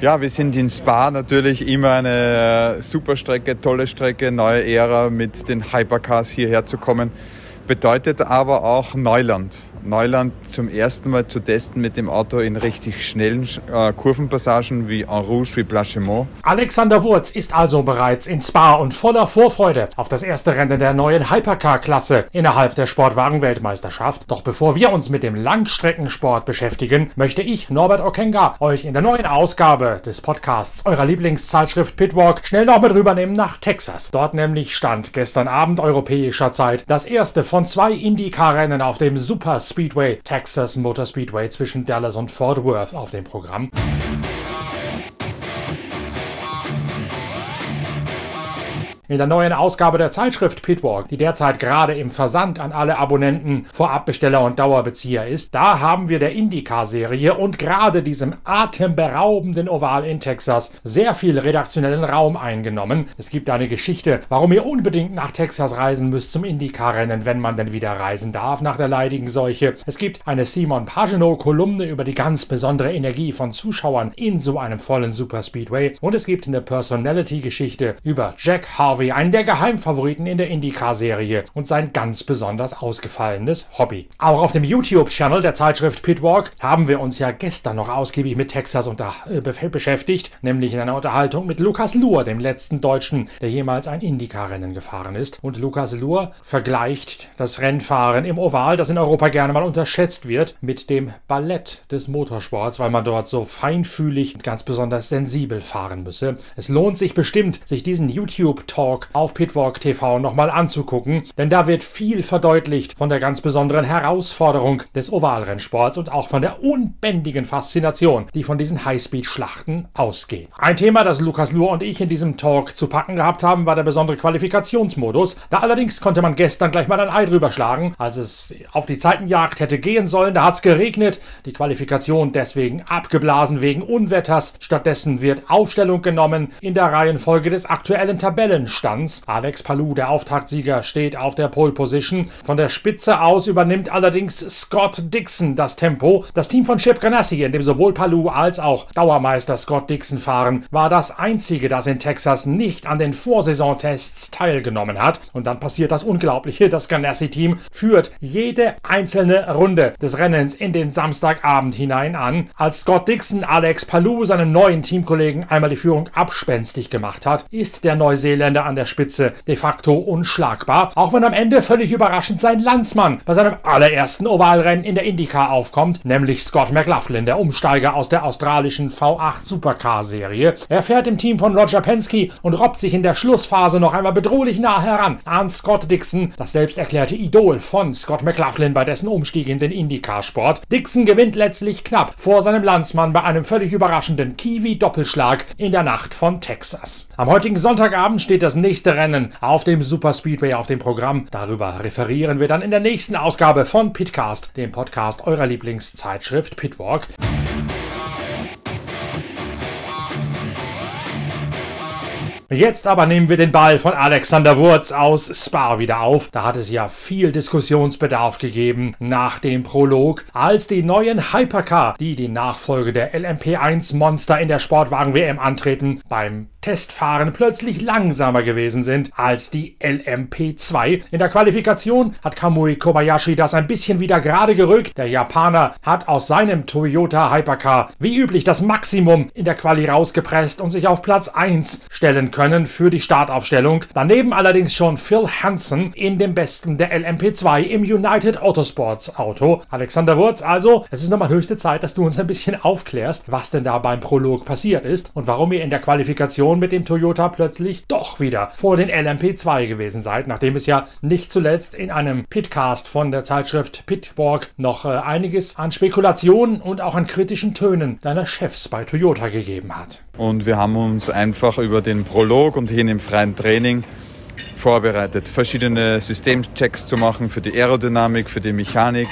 Ja, wir sind in Spa natürlich immer eine äh, super Strecke, tolle Strecke, neue Ära mit den Hypercars hierher zu kommen. Bedeutet aber auch Neuland. Neuland zum ersten Mal zu testen mit dem Auto in richtig schnellen äh, Kurvenpassagen wie En Rouge, wie Blanchemont. Alexander Wurz ist also bereits in Spa und voller Vorfreude auf das erste Rennen der neuen Hypercar-Klasse innerhalb der Sportwagen-Weltmeisterschaft. Doch bevor wir uns mit dem Langstreckensport beschäftigen, möchte ich, Norbert Okenga, euch in der neuen Ausgabe des Podcasts eurer Lieblingszeitschrift Pitwalk schnell noch mit rübernehmen nach Texas. Dort nämlich stand gestern Abend europäischer Zeit das erste von zwei Indycar-Rennen auf dem Super Speedway, Texas Motor Speedway zwischen Dallas und Fort Worth auf dem Programm. In der neuen Ausgabe der Zeitschrift Pitwalk, die derzeit gerade im Versand an alle Abonnenten, Vorabbesteller und Dauerbezieher ist, da haben wir der IndyCar-Serie und gerade diesem atemberaubenden Oval in Texas sehr viel redaktionellen Raum eingenommen. Es gibt eine Geschichte, warum ihr unbedingt nach Texas reisen müsst zum IndyCar-Rennen, wenn man denn wieder reisen darf nach der leidigen Seuche. Es gibt eine Simon Pagenaud-Kolumne über die ganz besondere Energie von Zuschauern in so einem vollen Superspeedway und es gibt eine Personality-Geschichte über Jack Harvey Harvey, einen der Geheimfavoriten in der IndyCar-Serie und sein ganz besonders ausgefallenes Hobby. Auch auf dem YouTube-Channel der Zeitschrift Pitwalk haben wir uns ja gestern noch ausgiebig mit Texas unter, äh, beschäftigt, nämlich in einer Unterhaltung mit Lukas Luhr, dem letzten Deutschen, der jemals ein IndyCar-Rennen gefahren ist. Und Lukas Luhr vergleicht das Rennfahren im Oval, das in Europa gerne mal unterschätzt wird, mit dem Ballett des Motorsports, weil man dort so feinfühlig und ganz besonders sensibel fahren müsse. Es lohnt sich bestimmt, sich diesen YouTube-Talk Pitwalk auf Pitwalk TV nochmal anzugucken, denn da wird viel verdeutlicht von der ganz besonderen Herausforderung des Ovalrennsports und auch von der unbändigen Faszination, die von diesen Highspeed-Schlachten ausgeht. Ein Thema, das Lukas Luhr und ich in diesem Talk zu packen gehabt haben, war der besondere Qualifikationsmodus. Da allerdings konnte man gestern gleich mal ein Ei drüber schlagen, als es auf die Zeitenjagd hätte gehen sollen. Da hat es geregnet, die Qualifikation deswegen abgeblasen wegen Unwetters. Stattdessen wird Aufstellung genommen in der Reihenfolge des aktuellen Tabellenstands. Stands. Alex Palou, der Auftaktsieger, steht auf der Pole Position. Von der Spitze aus übernimmt allerdings Scott Dixon das Tempo. Das Team von Chip Ganassi, in dem sowohl Palou als auch Dauermeister Scott Dixon fahren, war das einzige, das in Texas nicht an den Vorsaisontests teilgenommen hat. Und dann passiert das Unglaubliche. Das Ganassi-Team führt jede einzelne Runde des Rennens in den Samstagabend hinein an. Als Scott Dixon Alex Palou seinem neuen Teamkollegen einmal die Führung abspenstig gemacht hat, ist der Neuseeländer an der Spitze de facto unschlagbar, auch wenn am Ende völlig überraschend sein Landsmann bei seinem allerersten Ovalrennen in der IndyCar aufkommt, nämlich Scott McLaughlin, der Umsteiger aus der australischen V8 Supercar-Serie. Er fährt im Team von Roger Penske und robbt sich in der Schlussphase noch einmal bedrohlich nah heran an Scott Dixon, das selbst erklärte Idol von Scott McLaughlin bei dessen Umstieg in den IndyCar-Sport. Dixon gewinnt letztlich knapp vor seinem Landsmann bei einem völlig überraschenden Kiwi-Doppelschlag in der Nacht von Texas. Am heutigen Sonntagabend steht das nächste Rennen auf dem Super Speedway auf dem Programm. Darüber referieren wir dann in der nächsten Ausgabe von Pitcast, dem Podcast eurer Lieblingszeitschrift Pitwalk. Jetzt aber nehmen wir den Ball von Alexander Wurz aus Spa wieder auf. Da hat es ja viel Diskussionsbedarf gegeben nach dem Prolog, als die neuen Hypercar, die die Nachfolge der LMP1 Monster in der Sportwagen WM antreten, beim Testfahren plötzlich langsamer gewesen sind als die LMP2. In der Qualifikation hat Kamui Kobayashi das ein bisschen wieder gerade gerückt. Der Japaner hat aus seinem Toyota Hypercar wie üblich das Maximum in der Quali rausgepresst und sich auf Platz 1 stellen können für die Startaufstellung. Daneben allerdings schon Phil Hansen in dem besten der LMP2 im United Autosports Auto. Alexander Wurz, also, es ist nochmal höchste Zeit, dass du uns ein bisschen aufklärst, was denn da beim Prolog passiert ist und warum ihr in der Qualifikation Position mit dem Toyota plötzlich doch wieder vor den LMP2 gewesen seid, nachdem es ja nicht zuletzt in einem Pitcast von der Zeitschrift Pitwalk noch äh, einiges an Spekulationen und auch an kritischen Tönen deiner Chefs bei Toyota gegeben hat. Und wir haben uns einfach über den Prolog und hin im freien Training vorbereitet, verschiedene Systemchecks zu machen für die Aerodynamik, für die Mechanik.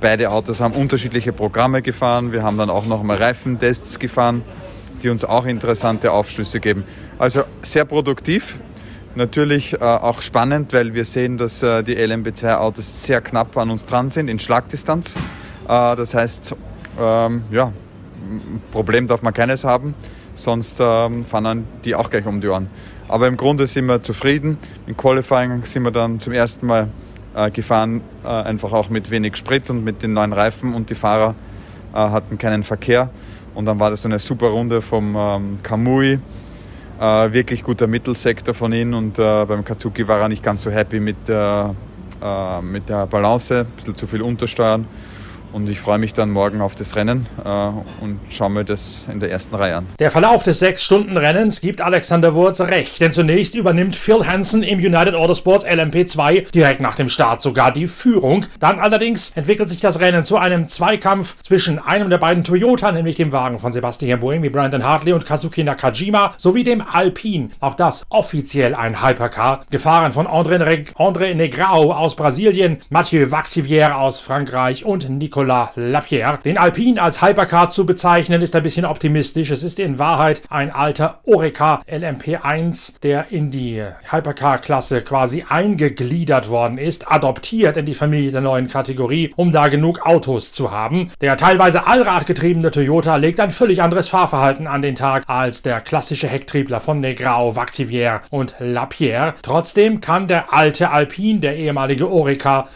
Beide Autos haben unterschiedliche Programme gefahren. Wir haben dann auch noch mal Reifentests gefahren die uns auch interessante Aufschlüsse geben. Also sehr produktiv, natürlich äh, auch spannend, weil wir sehen, dass äh, die LMB2-Autos sehr knapp an uns dran sind in Schlagdistanz. Äh, das heißt, ähm, ja, Problem darf man keines haben, sonst ähm, fahren die auch gleich um die Ohren. Aber im Grunde sind wir zufrieden. Im Qualifying sind wir dann zum ersten Mal gefahren, einfach auch mit wenig Sprit und mit den neuen Reifen und die Fahrer hatten keinen Verkehr. Und dann war das eine super Runde vom ähm, Kamui. Äh, wirklich guter Mittelsektor von ihm und äh, beim Katsuki war er nicht ganz so happy mit der, äh, mit der Balance, ein bisschen zu viel untersteuern. Und ich freue mich dann morgen auf das Rennen äh, und schaue mir das in der ersten Reihe an. Der Verlauf des 6-Stunden-Rennens gibt Alexander Wurz recht, denn zunächst übernimmt Phil Hansen im United Autosports LMP2 direkt nach dem Start sogar die Führung. Dann allerdings entwickelt sich das Rennen zu einem Zweikampf zwischen einem der beiden Toyota, nämlich dem Wagen von Sebastian Buemi, Brandon Hartley und Kazuki Nakajima, sowie dem Alpine. Auch das offiziell ein Hypercar, gefahren von André, André Negrao aus Brasilien, Mathieu Vaxivier aus Frankreich und Nico Nicolas Lapierre. Den Alpine als Hypercar zu bezeichnen, ist ein bisschen optimistisch. Es ist in Wahrheit ein alter Oreca LMP1, der in die Hypercar-Klasse quasi eingegliedert worden ist, adoptiert in die Familie der neuen Kategorie, um da genug Autos zu haben. Der teilweise allradgetriebene Toyota legt ein völlig anderes Fahrverhalten an den Tag als der klassische Hecktriebler von Negrao, Vaxivier und Lapierre. Trotzdem kann der alte Alpine, der ehemalige Oreca,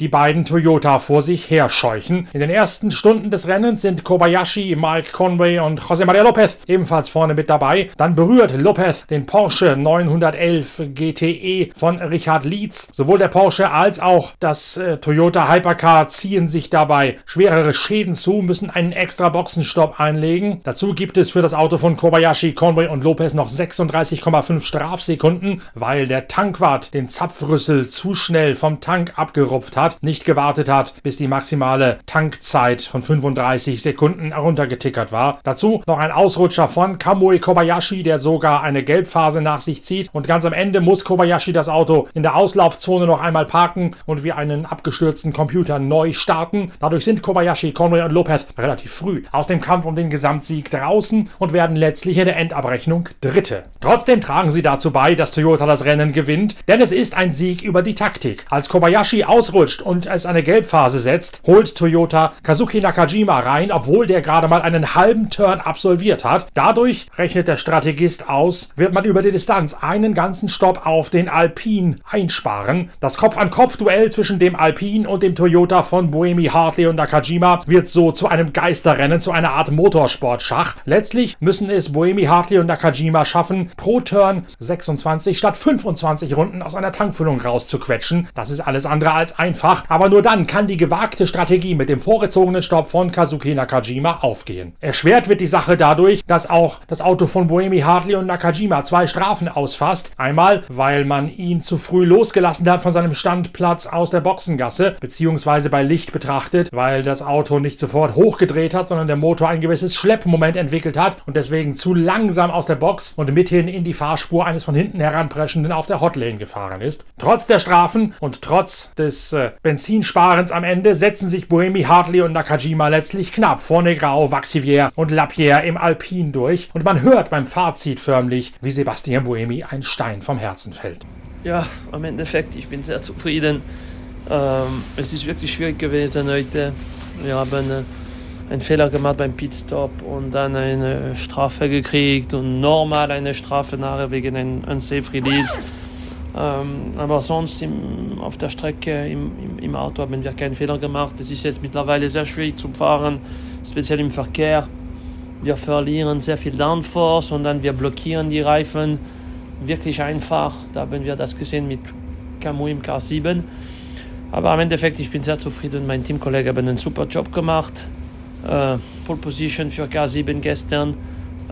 die beiden Toyota vor sich herscheuchen. In den ersten Stunden des Rennens sind Kobayashi, Mike Conway und José María López ebenfalls vorne mit dabei. Dann berührt López den Porsche 911 GTE von Richard Lietz. Sowohl der Porsche als auch das äh, Toyota Hypercar ziehen sich dabei schwerere Schäden zu, müssen einen extra Boxenstopp einlegen. Dazu gibt es für das Auto von Kobayashi, Conway und López noch 36,5 Strafsekunden, weil der Tankwart den Zapfrüssel zu schnell vom Tank abgerupft hat hat, nicht gewartet hat, bis die maximale Tankzeit von 35 Sekunden heruntergetickert war. Dazu noch ein Ausrutscher von Kamui Kobayashi, der sogar eine Gelbphase nach sich zieht. Und ganz am Ende muss Kobayashi das Auto in der Auslaufzone noch einmal parken und wie einen abgestürzten Computer neu starten. Dadurch sind Kobayashi, Conway und Lopez relativ früh aus dem Kampf um den Gesamtsieg draußen und werden letztlich in der Endabrechnung Dritte. Trotzdem tragen sie dazu bei, dass Toyota das Rennen gewinnt, denn es ist ein Sieg über die Taktik. Als Kobayashi ausrutscht, pusht und es eine Gelbphase setzt, holt Toyota Kazuki Nakajima rein, obwohl der gerade mal einen halben Turn absolviert hat. Dadurch, rechnet der Strategist aus, wird man über die Distanz einen ganzen Stopp auf den Alpine einsparen. Das Kopf-an-Kopf-Duell zwischen dem Alpine und dem Toyota von Boemi, Hartley und Nakajima wird so zu einem Geisterrennen, zu einer Art Motorsportschach. Letztlich müssen es Boemi, Hartley und Nakajima schaffen, pro Turn 26 statt 25 Runden aus einer Tankfüllung rauszuquetschen. Das ist alles andere als einfach einfach, aber nur dann kann die gewagte Strategie mit dem vorgezogenen Stopp von Kazuki Nakajima aufgehen. Erschwert wird die Sache dadurch, dass auch das Auto von Boemi Hartley und Nakajima zwei Strafen ausfasst. Einmal, weil man ihn zu früh losgelassen hat von seinem Standplatz aus der Boxengasse, beziehungsweise bei Licht betrachtet, weil das Auto nicht sofort hochgedreht hat, sondern der Motor ein gewisses Schleppmoment entwickelt hat und deswegen zu langsam aus der Box und mithin in die Fahrspur eines von hinten heranpreschenden auf der Hotlane gefahren ist. Trotz der Strafen und trotz des äh, Benzinsparens am Ende setzen sich Boemi, Hartley und Nakajima letztlich knapp vor Negrao, Vaxivier und Lapierre im Alpin durch und man hört beim Fazit förmlich, wie Sebastian Boemi ein Stein vom Herzen fällt. Ja, am Endeffekt, ich bin sehr zufrieden. Ähm, es ist wirklich schwierig gewesen heute. Wir haben äh, einen Fehler gemacht beim Pitstop und dann eine Strafe gekriegt und normal eine Strafe nachher wegen einem Unsafe Release. Ähm, aber sonst im, auf der Strecke im, im, im, Auto haben wir keinen Fehler gemacht. Es ist jetzt mittlerweile sehr schwierig zu fahren, speziell im Verkehr. Wir verlieren sehr viel Downforce und dann wir blockieren die Reifen. Wirklich einfach. Da haben wir das gesehen mit Camus im K7. Aber im Endeffekt, ich bin sehr zufrieden. Mein Teamkollege hat einen super Job gemacht. Äh, Pole Position für K7 gestern.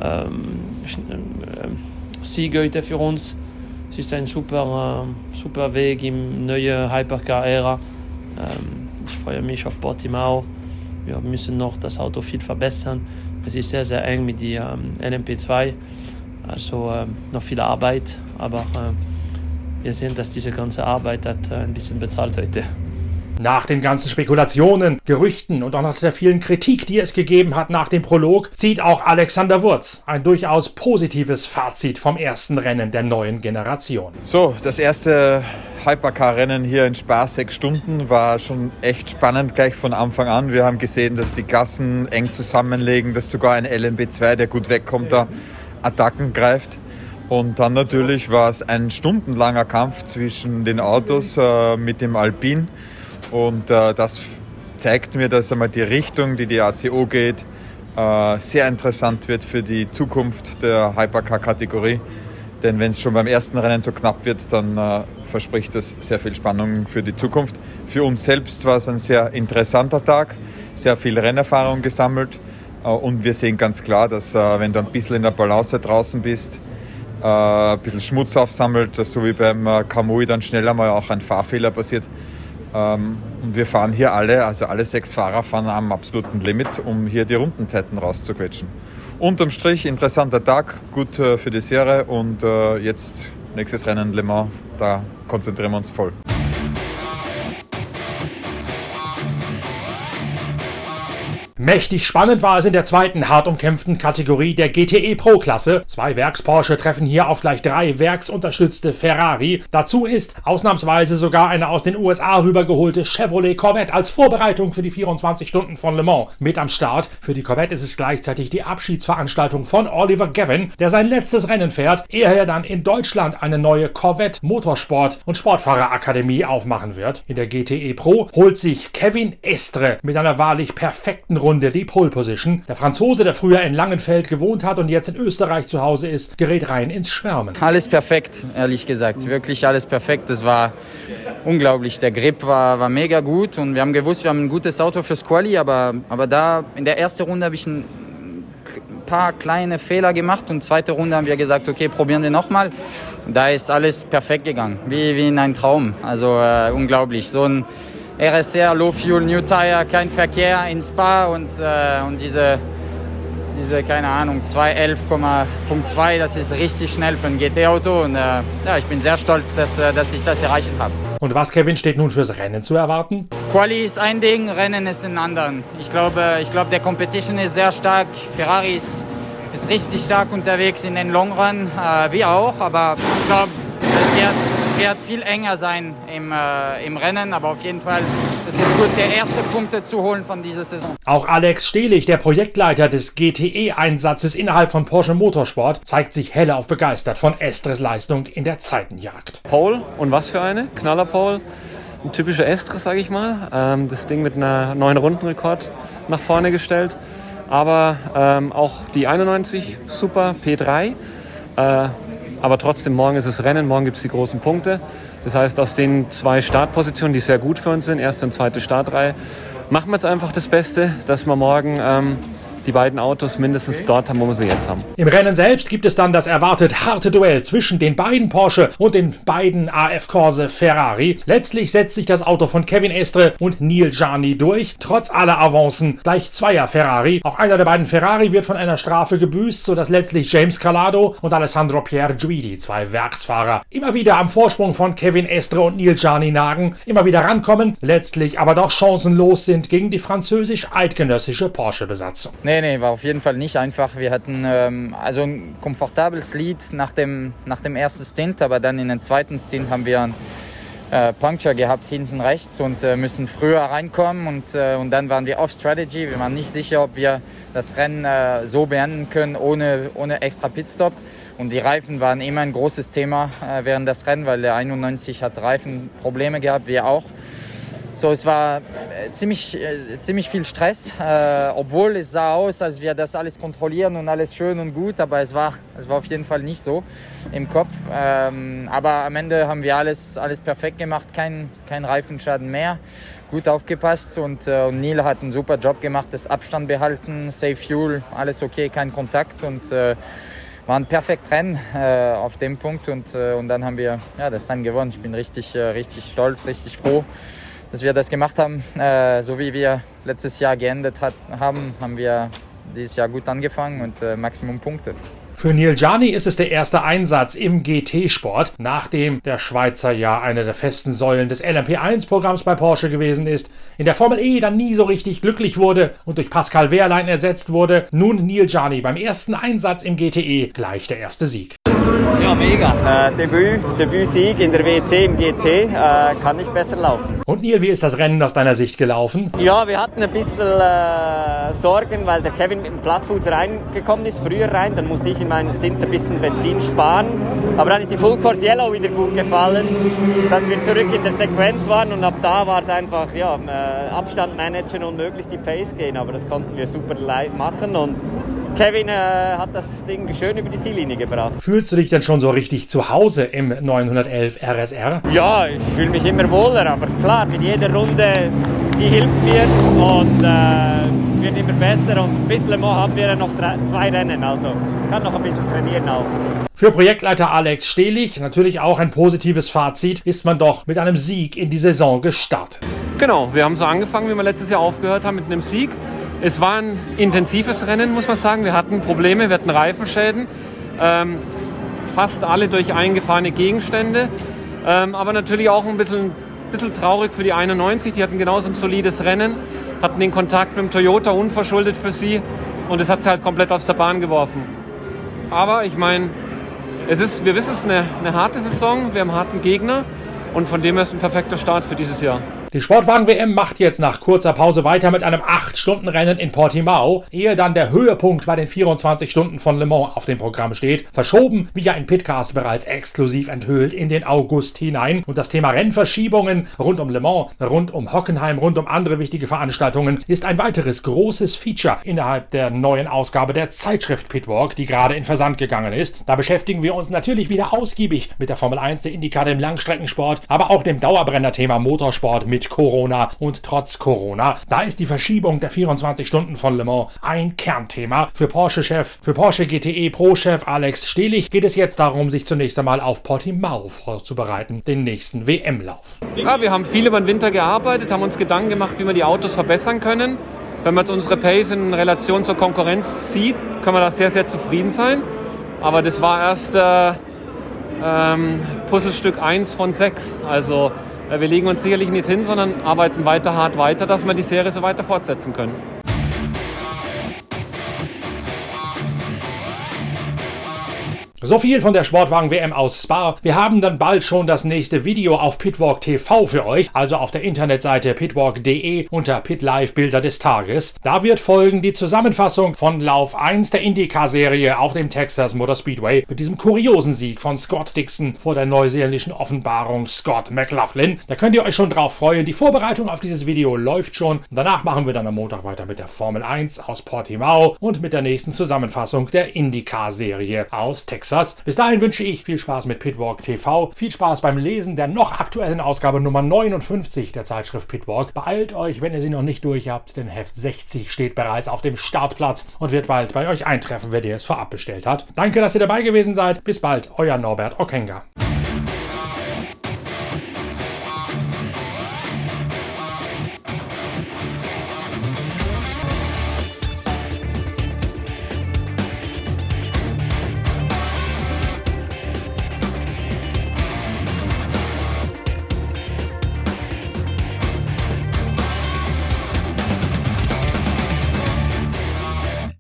Ähm, äh, Sieg heute für uns. Es ist ein super, äh, super Weg im neuen Hypercar-Ära. Ähm, ich freue mich auf Portimao. Wir müssen noch das Auto viel verbessern. Es ist sehr, sehr eng mit der ähm, LMP2. Also noch viel Arbeit, aber wir sehen, dass diese ganze Arbeit hat äh, ein bisschen bezahlt heute. Nach den ganzen Spekulationen, Gerüchten und auch nach der vielen Kritik, die es gegeben hat nach dem Prolog, zieht auch Alexander Wurz ein durchaus positives Fazit vom ersten Rennen der neuen Generation. So, das erste Hypercar-Rennen hier in Spa, sechs Stunden, war schon echt spannend gleich von Anfang an. Wir haben gesehen, dass die Gassen eng zusammenlegen, dass sogar ein LMB2, der gut wegkommt, da Attacken greift. Und dann natürlich war es ein stundenlanger Kampf zwischen den Autos äh, mit dem Alpin. Und äh, das zeigt mir, dass einmal die Richtung, die die ACO geht, äh, sehr interessant wird für die Zukunft der Hypercar-Kategorie. Denn wenn es schon beim ersten Rennen so knapp wird, dann äh, verspricht das sehr viel Spannung für die Zukunft. Für uns selbst war es ein sehr interessanter Tag, sehr viel Rennerfahrung gesammelt. Äh, und wir sehen ganz klar, dass äh, wenn du ein bisschen in der Balance draußen bist, äh, ein bisschen Schmutz aufsammelt, dass so wie beim äh, Kamui dann schneller mal auch ein Fahrfehler passiert. Ähm, und wir fahren hier alle, also alle sechs Fahrer fahren am absoluten Limit, um hier die Rundenzeiten rauszuquetschen. Unterm Strich interessanter Tag, gut äh, für die Serie und jetzt nächstes Rennen Le Mans, da konzentrieren wir uns voll. Mächtig spannend war es in der zweiten hart umkämpften Kategorie der GTE Pro Klasse. Zwei Werks-Porsche treffen hier auf gleich drei werksunterstützte Ferrari. Dazu ist ausnahmsweise sogar eine aus den USA rübergeholte Chevrolet Corvette als Vorbereitung für die 24 Stunden von Le Mans mit am Start. Für die Corvette ist es gleichzeitig die Abschiedsveranstaltung von Oliver Gavin, der sein letztes Rennen fährt, ehe er dann in Deutschland eine neue Corvette Motorsport und Sportfahrerakademie aufmachen wird. In der GTE Pro holt sich Kevin Estre mit einer wahrlich perfekten Runde die Pole Position. Der Franzose, der früher in Langenfeld gewohnt hat und jetzt in Österreich zu Hause ist, gerät rein ins Schwärmen. Alles perfekt, ehrlich gesagt. Wirklich alles perfekt. Das war unglaublich. Der Grip war, war mega gut und wir haben gewusst, wir haben ein gutes Auto fürs Quali, aber, aber da in der ersten Runde habe ich ein paar kleine Fehler gemacht und zweite Runde haben wir gesagt, okay, probieren wir nochmal. Da ist alles perfekt gegangen, wie, wie in einem Traum. Also äh, unglaublich. So ein RSR, Low Fuel, New Tire, kein Verkehr in Spa und, äh, und diese, diese, keine Ahnung, 211,2, das ist richtig schnell für ein GT-Auto und äh, ja, ich bin sehr stolz, dass, äh, dass ich das erreicht habe. Und was, Kevin, steht nun fürs Rennen zu erwarten? Quali ist ein Ding, Rennen ist ein anderen. Ich glaube, ich glaube der Competition ist sehr stark, Ferrari ist, ist richtig stark unterwegs in den Long Run, äh, wir auch, aber ich glaube, wird viel enger sein im, äh, im Rennen, aber auf jeden Fall es ist gut, der erste Punkte zu holen von dieser Saison. Auch Alex Stehlich, der Projektleiter des GTE-Einsatzes innerhalb von Porsche Motorsport, zeigt sich hellauf begeistert von Estres Leistung in der Zeitenjagd. Pole und was für eine? Knaller Pole. Ein typischer Estres, sage ich mal. Ähm, das Ding mit einer neuen Rundenrekord nach vorne gestellt. Aber ähm, auch die 91 super P3. Äh, aber trotzdem, morgen ist es Rennen, morgen gibt es die großen Punkte. Das heißt, aus den zwei Startpositionen, die sehr gut für uns sind, erste und zweite Startreihe, machen wir jetzt einfach das Beste, dass wir morgen ähm, die beiden Autos mindestens dort haben, wo wir sie jetzt haben. Im Rennen selbst gibt es dann das erwartet harte Duell zwischen den beiden Porsche und den beiden AF Corse Ferrari. Letztlich setzt sich das Auto von Kevin Estre und Neil Gianni durch, trotz aller Avancen gleich zweier Ferrari. Auch einer der beiden Ferrari wird von einer Strafe gebüßt, sodass letztlich James Calado und Alessandro Pierre Guidi, zwei Werksfahrer, immer wieder am Vorsprung von Kevin Estre und Neil Gianni nagen, immer wieder rankommen, letztlich aber doch chancenlos sind gegen die französisch-eidgenössische Porsche-Besatzung. Nee, Nee, nee, war auf jeden Fall nicht einfach. Wir hatten ähm, also ein komfortables Lead nach dem, nach dem ersten Stint, aber dann in den zweiten Stint haben wir einen äh, Puncture gehabt hinten rechts und äh, müssen früher reinkommen und, äh, und dann waren wir off Strategy. Wir waren nicht sicher, ob wir das Rennen äh, so beenden können ohne, ohne extra Pitstop. Und die Reifen waren immer ein großes Thema äh, während des Rennens, weil der 91 hat Reifenprobleme gehabt, wir auch. So, es war äh, ziemlich, äh, ziemlich viel Stress, äh, obwohl es sah aus, als wir das alles kontrollieren und alles schön und gut, aber es war, es war auf jeden Fall nicht so im Kopf. Ähm, aber am Ende haben wir alles, alles perfekt gemacht, kein, kein Reifenschaden mehr, gut aufgepasst und, äh, und Neil hat einen super Job gemacht, das Abstand behalten, Safe Fuel, alles okay, kein Kontakt und äh, war ein perfekt Rennen äh, auf dem Punkt und, äh, und dann haben wir ja, das Rennen gewonnen. Ich bin richtig, äh, richtig stolz, richtig froh dass wir das gemacht haben. Äh, so wie wir letztes Jahr geendet hat, haben, haben wir dieses Jahr gut angefangen und äh, Maximum Punkte. Für Neil Gianni ist es der erste Einsatz im GT-Sport, nachdem der Schweizer ja eine der festen Säulen des LMP1-Programms bei Porsche gewesen ist, in der Formel E dann nie so richtig glücklich wurde und durch Pascal Wehrlein ersetzt wurde. Nun Neil Gianni beim ersten Einsatz im GTE gleich der erste Sieg. Ja, mega. Äh, Debüt, Debütsieg in der WC im GT äh, kann nicht besser laufen. Und Neil, wie ist das Rennen aus deiner Sicht gelaufen? Ja, wir hatten ein bisschen äh, Sorgen, weil der Kevin mit dem Plattfuß reingekommen ist, früher rein. Dann musste ich in meinen Stints ein bisschen Benzin sparen. Aber dann ist die Full Course Yellow wieder gut gefallen, dass wir zurück in der Sequenz waren und ab da war es einfach ja, äh, Abstand managen und möglichst die Pace gehen. Aber das konnten wir super machen und Kevin äh, hat das Ding schön über die Ziellinie gebracht. Fühlst du dich denn schon so richtig zu Hause im 911 RSR? Ja, ich fühle mich immer wohler, aber klar, mit jeder Runde, die hilft mir und äh, wird immer besser. Und bis Le Mans haben wir ja noch drei, zwei Rennen, also kann noch ein bisschen trainieren auch. Für Projektleiter Alex Stehlich natürlich auch ein positives Fazit, ist man doch mit einem Sieg in die Saison gestartet. Genau, wir haben so angefangen, wie wir letztes Jahr aufgehört haben, mit einem Sieg. Es war ein intensives Rennen, muss man sagen. Wir hatten Probleme, wir hatten Reifenschäden, ähm, fast alle durch eingefahrene Gegenstände. Ähm, aber natürlich auch ein bisschen, bisschen traurig für die 91. Die hatten genauso ein solides Rennen, hatten den Kontakt mit dem Toyota unverschuldet für sie und es hat sie halt komplett aus der Bahn geworfen. Aber ich meine, es ist, wir wissen es, eine, eine harte Saison, wir haben einen harten Gegner und von dem her ist ein perfekter Start für dieses Jahr. Die Sportwagen-WM macht jetzt nach kurzer Pause weiter mit einem 8-Stunden-Rennen in Portimao, ehe dann der Höhepunkt bei den 24 Stunden von Le Mans auf dem Programm steht. Verschoben, wie ja in Pitcast bereits exklusiv enthüllt, in den August hinein. Und das Thema Rennverschiebungen rund um Le Mans, rund um Hockenheim, rund um andere wichtige Veranstaltungen ist ein weiteres großes Feature innerhalb der neuen Ausgabe der Zeitschrift Pitwalk, die gerade in Versand gegangen ist. Da beschäftigen wir uns natürlich wieder ausgiebig mit der Formel 1, der Indycar, dem Langstreckensport, aber auch dem Dauerbrenner-Thema Motorsport mit Corona und trotz Corona. Da ist die Verschiebung der 24 Stunden von Le Mans ein Kernthema. Für Porsche-Chef, für Porsche GTE Pro-Chef Alex Stehlich geht es jetzt darum, sich zunächst einmal auf Portimao vorzubereiten, den nächsten WM-Lauf. Ja, wir haben viel über den Winter gearbeitet, haben uns Gedanken gemacht, wie wir die Autos verbessern können. Wenn man jetzt unsere Pace in Relation zur Konkurrenz sieht, können wir da sehr, sehr zufrieden sein. Aber das war erst äh, ähm, Puzzlestück 1 von 6. Also wir legen uns sicherlich nicht hin, sondern arbeiten weiter hart weiter, dass wir die Serie so weiter fortsetzen können. So viel von der Sportwagen-WM aus Spa. Wir haben dann bald schon das nächste Video auf Pitwalk TV für euch, also auf der Internetseite pitwalk.de unter PitLive Bilder des Tages. Da wird folgen die Zusammenfassung von Lauf 1 der IndyCar-Serie auf dem Texas Motor Speedway mit diesem kuriosen Sieg von Scott Dixon vor der neuseeländischen Offenbarung Scott McLaughlin. Da könnt ihr euch schon drauf freuen. Die Vorbereitung auf dieses Video läuft schon. Danach machen wir dann am Montag weiter mit der Formel 1 aus Portimao und mit der nächsten Zusammenfassung der IndyCar-Serie aus Texas. Texas. Bis dahin wünsche ich viel Spaß mit Pitwalk TV, viel Spaß beim Lesen der noch aktuellen Ausgabe Nummer 59 der Zeitschrift Pitwalk. Beeilt euch, wenn ihr sie noch nicht durch habt, denn Heft 60 steht bereits auf dem Startplatz und wird bald bei euch eintreffen, wer dir es vorab bestellt hat. Danke, dass ihr dabei gewesen seid. Bis bald, euer Norbert Okenga.